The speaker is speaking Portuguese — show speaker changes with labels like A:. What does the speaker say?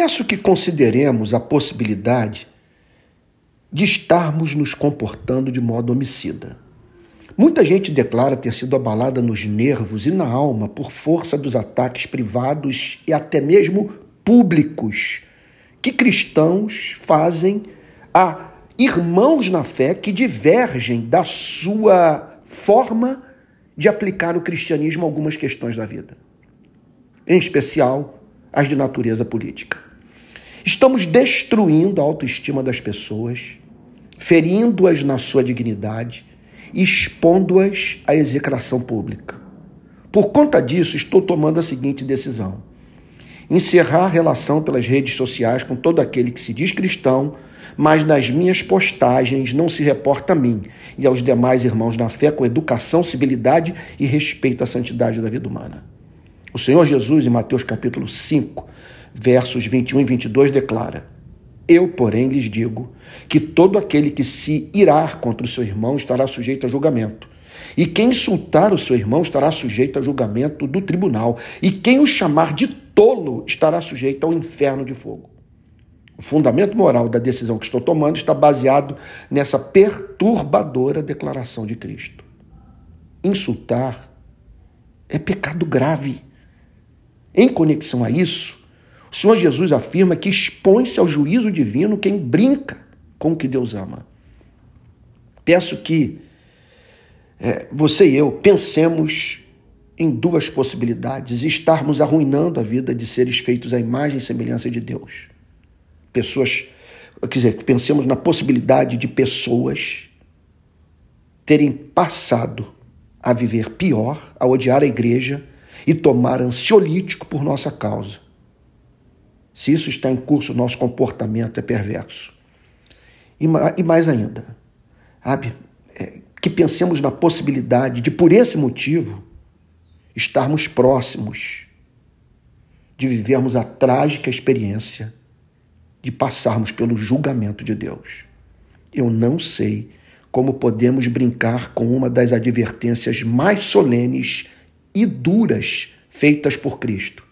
A: Peço que consideremos a possibilidade de estarmos nos comportando de modo homicida. Muita gente declara ter sido abalada nos nervos e na alma por força dos ataques privados e até mesmo públicos que cristãos fazem a irmãos na fé que divergem da sua forma de aplicar o cristianismo a algumas questões da vida, em especial as de natureza política. Estamos destruindo a autoestima das pessoas, ferindo-as na sua dignidade, expondo-as à execração pública. Por conta disso, estou tomando a seguinte decisão: encerrar a relação pelas redes sociais com todo aquele que se diz cristão, mas nas minhas postagens não se reporta a mim e aos demais irmãos na fé com educação, civilidade e respeito à santidade da vida humana. O Senhor Jesus, em Mateus capítulo 5, versos 21 e 22, declara: Eu, porém, lhes digo que todo aquele que se irar contra o seu irmão estará sujeito a julgamento. E quem insultar o seu irmão estará sujeito a julgamento do tribunal. E quem o chamar de tolo estará sujeito ao inferno de fogo. O fundamento moral da decisão que estou tomando está baseado nessa perturbadora declaração de Cristo. Insultar é pecado grave. Em conexão a isso, o Senhor Jesus afirma que expõe-se ao juízo divino quem brinca com o que Deus ama. Peço que é, você e eu pensemos em duas possibilidades: estarmos arruinando a vida de seres feitos à imagem e semelhança de Deus. Pessoas, quer dizer, pensemos na possibilidade de pessoas terem passado a viver pior, a odiar a igreja e tomar ansiolítico por nossa causa. Se isso está em curso, nosso comportamento é perverso. E mais ainda, sabe, é, que pensemos na possibilidade de, por esse motivo, estarmos próximos de vivermos a trágica experiência de passarmos pelo julgamento de Deus. Eu não sei como podemos brincar com uma das advertências mais solenes e duras feitas por Cristo.